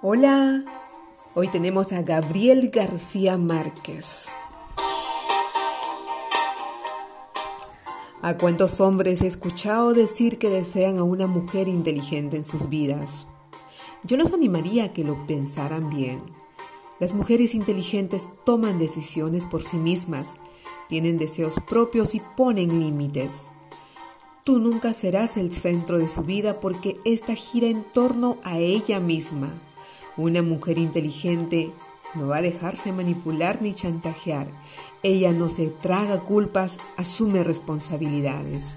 Hola, hoy tenemos a Gabriel García Márquez. ¿A cuántos hombres he escuchado decir que desean a una mujer inteligente en sus vidas? Yo los animaría a que lo pensaran bien. Las mujeres inteligentes toman decisiones por sí mismas, tienen deseos propios y ponen límites. Tú nunca serás el centro de su vida porque ésta gira en torno a ella misma. Una mujer inteligente no va a dejarse manipular ni chantajear. Ella no se traga culpas, asume responsabilidades.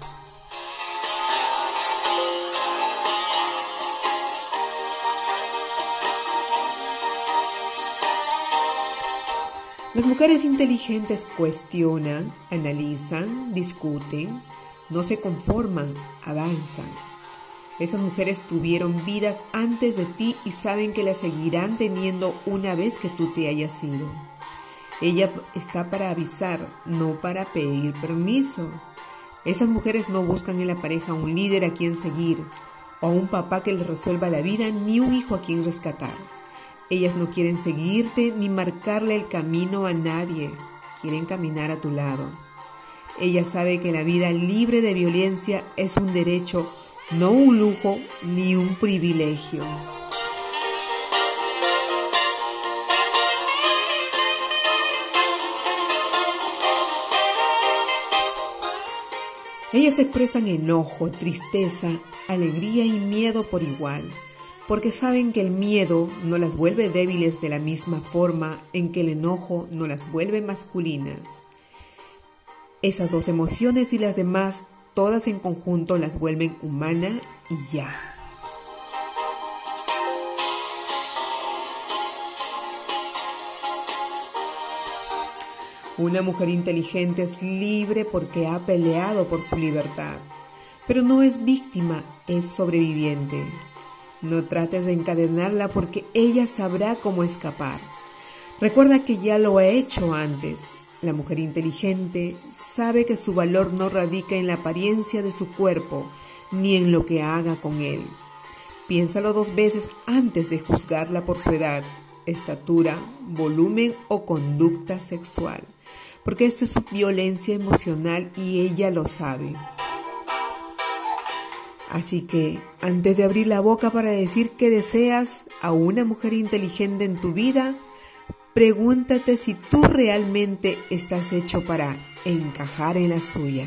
Las mujeres inteligentes cuestionan, analizan, discuten, no se conforman, avanzan. Esas mujeres tuvieron vidas antes de ti y saben que las seguirán teniendo una vez que tú te hayas ido. Ella está para avisar, no para pedir permiso. Esas mujeres no buscan en la pareja un líder a quien seguir, o un papá que les resuelva la vida, ni un hijo a quien rescatar. Ellas no quieren seguirte ni marcarle el camino a nadie, quieren caminar a tu lado. Ella sabe que la vida libre de violencia es un derecho no un lujo ni un privilegio. Ellas expresan enojo, tristeza, alegría y miedo por igual, porque saben que el miedo no las vuelve débiles de la misma forma en que el enojo no las vuelve masculinas. Esas dos emociones y las demás todas en conjunto las vuelven humana y ya. Una mujer inteligente es libre porque ha peleado por su libertad, pero no es víctima, es sobreviviente. No trates de encadenarla porque ella sabrá cómo escapar. Recuerda que ya lo ha hecho antes la mujer inteligente sabe que su valor no radica en la apariencia de su cuerpo ni en lo que haga con él. Piénsalo dos veces antes de juzgarla por su edad, estatura, volumen o conducta sexual, porque esto es violencia emocional y ella lo sabe. Así que, antes de abrir la boca para decir que deseas a una mujer inteligente en tu vida, Pregúntate si tú realmente estás hecho para encajar en la suya.